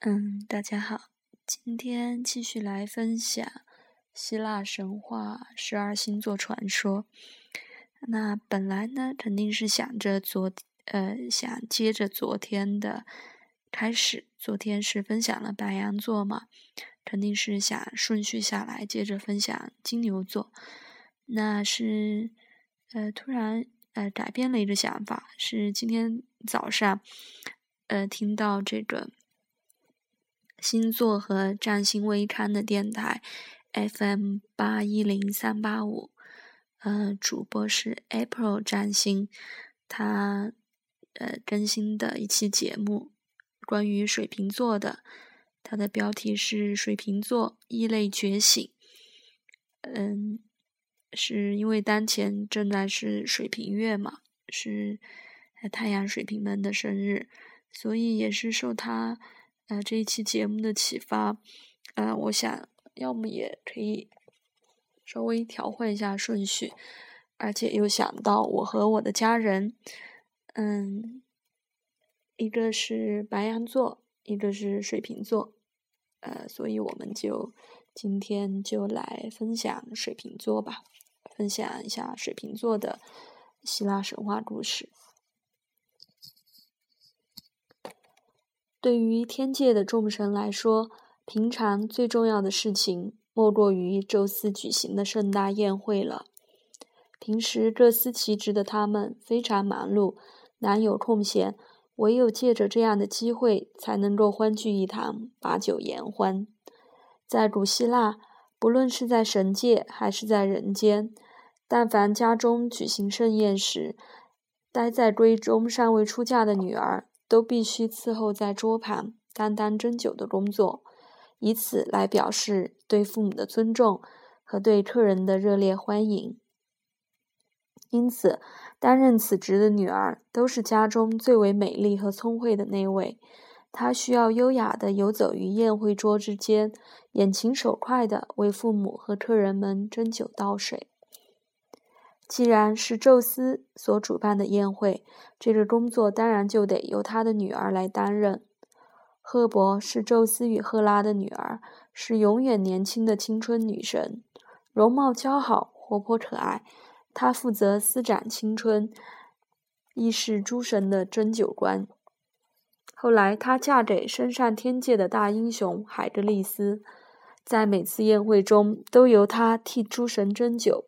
嗯，大家好，今天继续来分享希腊神话十二星座传说。那本来呢，肯定是想着昨呃，想接着昨天的开始，昨天是分享了白羊座嘛，肯定是想顺序下来接着分享金牛座。那是呃，突然呃改变了一个想法，是今天早上呃听到这个。星座和占星微刊的电台 FM 八一零三八五，呃，主播是 April 占星，他呃更新的一期节目，关于水瓶座的，它的标题是水瓶座异类觉醒，嗯，是因为当前正在是水瓶月嘛，是太阳水瓶们的生日，所以也是受他。呃，这一期节目的启发，呃，我想要么也可以稍微调换一下顺序，而且又想到我和我的家人，嗯，一个是白羊座，一个是水瓶座，呃，所以我们就今天就来分享水瓶座吧，分享一下水瓶座的希腊神话故事。对于天界的众神来说，平常最重要的事情莫过于宙斯举行的盛大宴会了。平时各司其职的他们非常忙碌，难有空闲，唯有借着这样的机会，才能够欢聚一堂，把酒言欢。在古希腊，不论是在神界还是在人间，但凡家中举行盛宴时，待在闺中尚未出嫁的女儿。都必须伺候在桌旁，担当斟酒的工作，以此来表示对父母的尊重和对客人的热烈欢迎。因此，担任此职的女儿都是家中最为美丽和聪慧的那位。她需要优雅地游走于宴会桌之间，眼勤手快地为父母和客人们斟酒倒水。既然是宙斯所主办的宴会，这个工作当然就得由他的女儿来担任。赫伯是宙斯与赫拉的女儿，是永远年轻的青春女神，容貌姣好，活泼可爱。她负责施展青春，亦是诸神的针灸官。后来，她嫁给升上天界的大英雄海格力斯，在每次宴会中都由她替诸神针灸。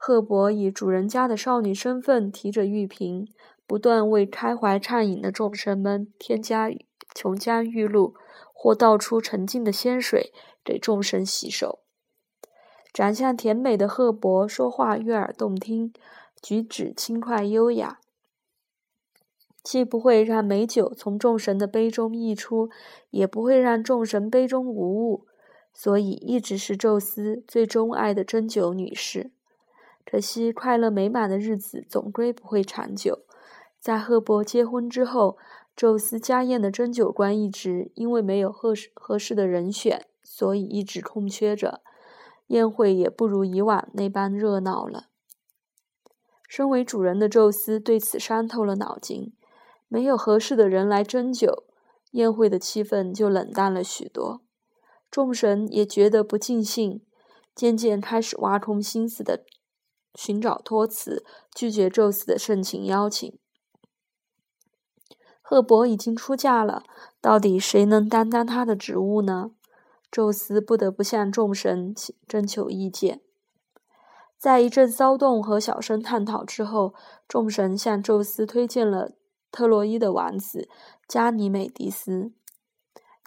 赫伯以主人家的少女身份，提着玉瓶，不断为开怀畅饮的众神们添加琼浆玉露，或倒出沉静的仙水给众神洗手。长相甜美的赫伯说话悦耳动听，举止轻快优雅，既不会让美酒从众神的杯中溢出，也不会让众神杯中无物，所以一直是宙斯最钟爱的针灸女士。可惜，快乐美满的日子总归不会长久。在赫伯结婚之后，宙斯家宴的针灸官一直因为没有合适合适的人选，所以一直空缺着。宴会也不如以往那般热闹了。身为主人的宙斯对此伤透了脑筋，没有合适的人来针灸，宴会的气氛就冷淡了许多。众神也觉得不尽兴，渐渐开始挖空心思的。寻找托辞，拒绝宙斯的盛情邀请。赫伯已经出嫁了，到底谁能担当他的职务呢？宙斯不得不向众神征求意见。在一阵骚动和小声探讨之后，众神向宙斯推荐了特洛伊的王子加尼美迪斯。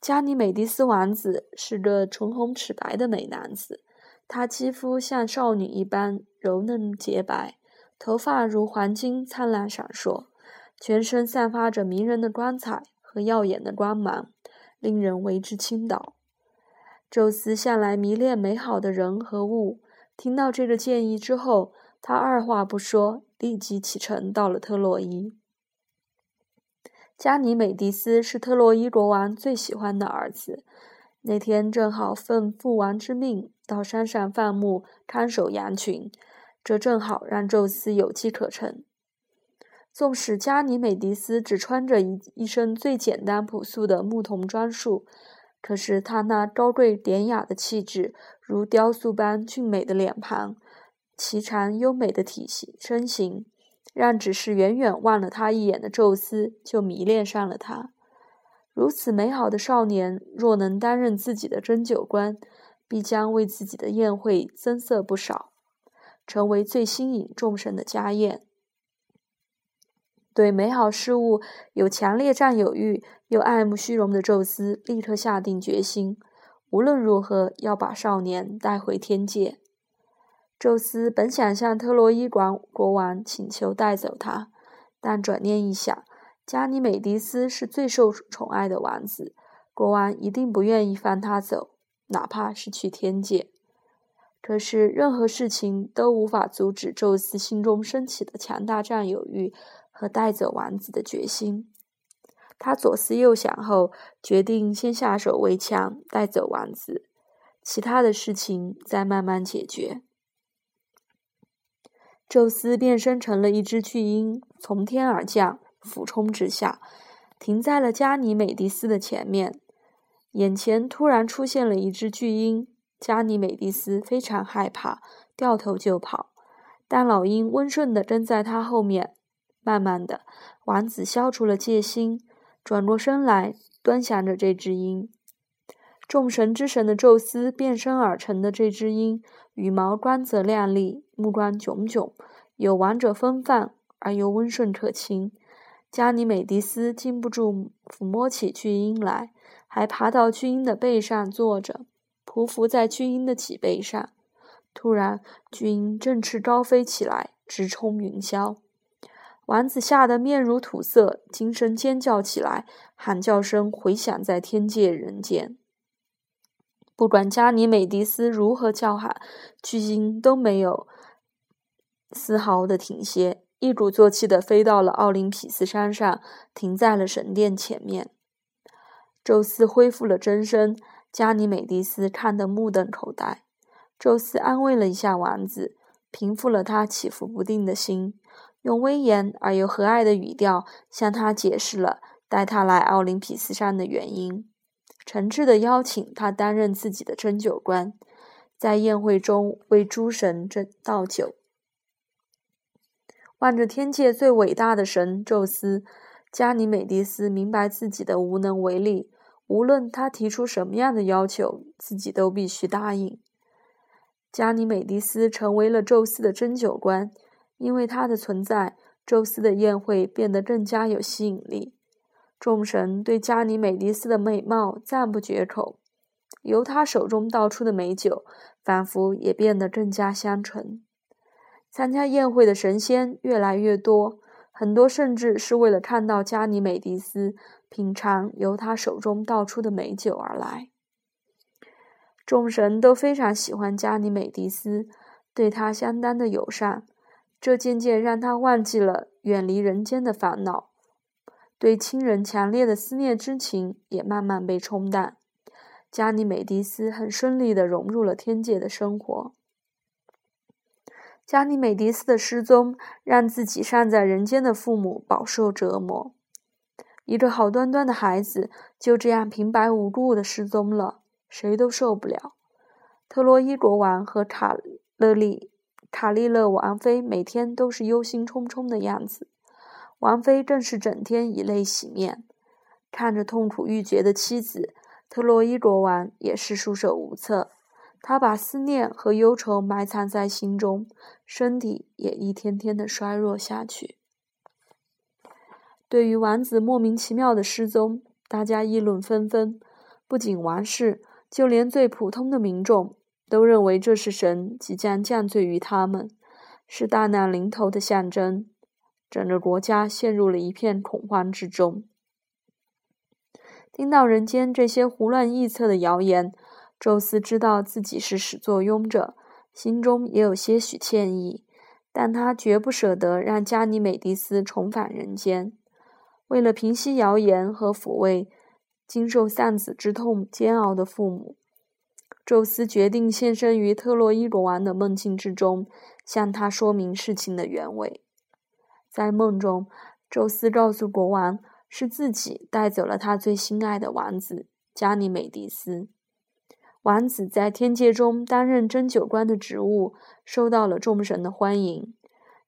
加尼美迪斯王子是个唇红齿白的美男子。他肌肤像少女一般柔嫩洁白，头发如黄金灿烂闪烁，全身散发着迷人的光彩和耀眼的光芒，令人为之倾倒。宙斯向来迷恋美好的人和物，听到这个建议之后，他二话不说，立即启程到了特洛伊。加尼美迪斯是特洛伊国王最喜欢的儿子。那天正好奉父王之命到山上放牧，看守羊群，这正好让宙斯有机可乘。纵使加尼美迪斯只穿着一一身最简单朴素的牧童装束，可是他那高贵典雅的气质，如雕塑般俊美的脸庞，颀长优美的体型身形，让只是远远望了他一眼的宙斯就迷恋上了他。如此美好的少年，若能担任自己的针灸官，必将为自己的宴会增色不少，成为最吸引众神的家宴。对美好事物有强烈占有欲又爱慕虚荣的宙斯，立刻下定决心，无论如何要把少年带回天界。宙斯本想向特洛伊国国王请求带走他，但转念一想，加尼美迪斯是最受宠爱的王子，国王一定不愿意放他走，哪怕是去天界。可是任何事情都无法阻止宙斯心中升起的强大占有欲。和带走王子的决心，他左思右想后，决定先下手为强，带走王子，其他的事情再慢慢解决。宙斯变身成了一只巨鹰，从天而降，俯冲直下，停在了加尼美迪斯的前面。眼前突然出现了一只巨鹰，加尼美迪斯非常害怕，掉头就跑，但老鹰温顺地跟在他后面。慢慢的，王子消除了戒心，转过身来，端详着这只鹰。众神之神的宙斯变身而成的这只鹰，羽毛光泽亮丽，目光炯炯，有王者风范，而又温顺可亲。加尼美迪斯禁不住抚摸起巨鹰来，还爬到巨鹰的背上坐着，匍匐在巨鹰的脊背上。突然，巨鹰振翅高飞起来，直冲云霄。王子吓得面如土色，惊声尖叫起来，喊叫声回响在天界人间。不管加尼美迪斯如何叫喊，巨鹰都没有丝毫的停歇，一鼓作气地飞到了奥林匹斯山上，停在了神殿前面。宙斯恢复了真身，加尼美迪斯看得目瞪口呆。宙斯安慰了一下王子，平复了他起伏不定的心。用威严而又和蔼的语调向他解释了带他来奥林匹斯山的原因，诚挚地邀请他担任自己的针灸官，在宴会中为诸神斟倒酒。望着天界最伟大的神宙斯，加尼美迪斯明白自己的无能为力，无论他提出什么样的要求，自己都必须答应。加尼美迪斯成为了宙斯的针灸官。因为他的存在，宙斯的宴会变得更加有吸引力。众神对加尼美迪斯的美貌赞不绝口，由他手中倒出的美酒，仿佛也变得更加香醇。参加宴会的神仙越来越多，很多甚至是为了看到加尼美迪斯品尝由他手中倒出的美酒而来。众神都非常喜欢加尼美迪斯，对他相当的友善。这渐渐让他忘记了远离人间的烦恼，对亲人强烈的思念之情也慢慢被冲淡。加尼美迪斯很顺利地融入了天界的生活。加尼美迪斯的失踪让自己尚在人间的父母饱受折磨。一个好端端的孩子就这样平白无故的失踪了，谁都受不了。特洛伊国王和卡勒利。卡利勒王妃每天都是忧心忡忡的样子，王妃更是整天以泪洗面。看着痛苦欲绝的妻子，特洛伊国王也是束手无策。他把思念和忧愁埋藏在心中，身体也一天天的衰弱下去。对于王子莫名其妙的失踪，大家议论纷纷。不仅王室，就连最普通的民众。都认为这是神即将降罪于他们，是大难临头的象征。整个国家陷入了一片恐慌之中。听到人间这些胡乱臆测的谣言，宙斯知道自己是始作俑者，心中也有些许歉意，但他绝不舍得让加尼美迪斯重返人间。为了平息谣言和抚慰经受丧子之痛煎熬的父母。宙斯决定现身于特洛伊国王的梦境之中，向他说明事情的原委。在梦中，宙斯告诉国王，是自己带走了他最心爱的王子加尼美迪斯。王子在天界中担任针灸官的职务，受到了众神的欢迎，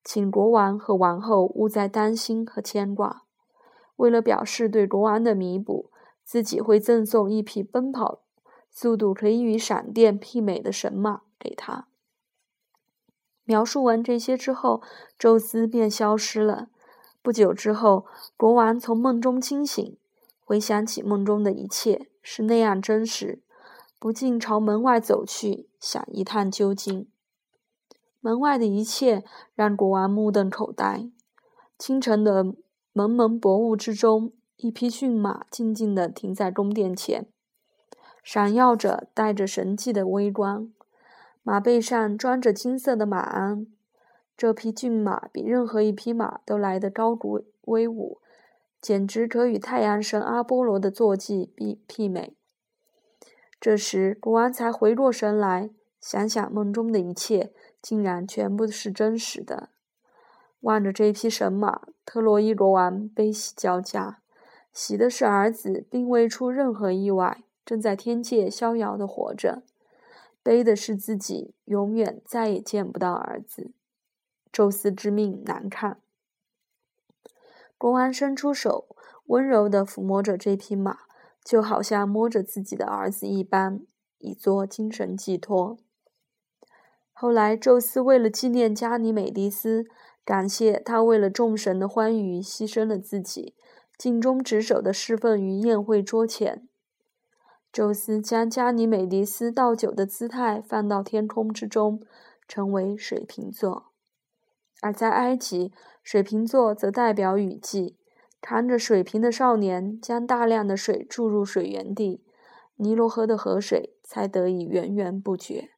请国王和王后勿再担心和牵挂。为了表示对国王的弥补，自己会赠送一匹奔跑速度可以与闪电媲美的神马给他。描述完这些之后，宙斯便消失了。不久之后，国王从梦中惊醒，回想起梦中的一切是那样真实。不禁朝门外走去，想一探究竟。门外的一切让国王目瞪口呆。清晨的蒙蒙薄雾之中，一匹骏马静静地停在宫殿前，闪耀着带着神迹的微光。马背上装着金色的马鞍。这匹骏马比任何一匹马都来得高古威武，简直可与太阳神阿波罗的坐骑比媲美。这时，国王才回过神来，想想梦中的一切，竟然全部是真实的。望着这匹神马，特洛伊国王悲喜交加，喜的是儿子并未出任何意外，正在天界逍遥的活着；悲的是自己永远再也见不到儿子。宙斯之命难看。国王伸出手，温柔地抚摸着这匹马。就好像摸着自己的儿子一般，以作精神寄托。后来，宙斯为了纪念加尼美迪斯，感谢他为了众神的欢愉牺牲了自己，尽忠职守的侍奉于宴会桌前。宙斯将加尼美迪斯倒酒的姿态放到天空之中，成为水瓶座；而在埃及，水瓶座则代表雨季。扛着水瓶的少年将大量的水注入水源地，尼罗河的河水才得以源源不绝。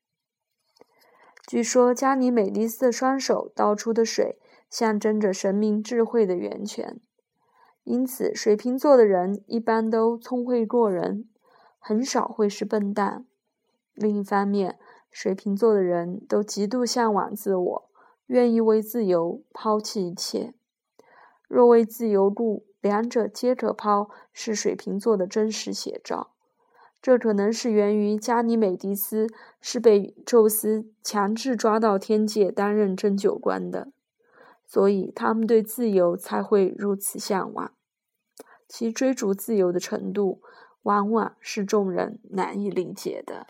据说加尼美迪斯的双手倒出的水象征着神明智慧的源泉，因此水瓶座的人一般都聪慧过人，很少会是笨蛋。另一方面，水瓶座的人都极度向往自我，愿意为自由抛弃一切。若为自由故，两者皆可抛，是水瓶座的真实写照。这可能是源于加尼美迪斯是被宙斯强制抓到天界担任针灸官的，所以他们对自由才会如此向往。其追逐自由的程度，往往是众人难以理解的。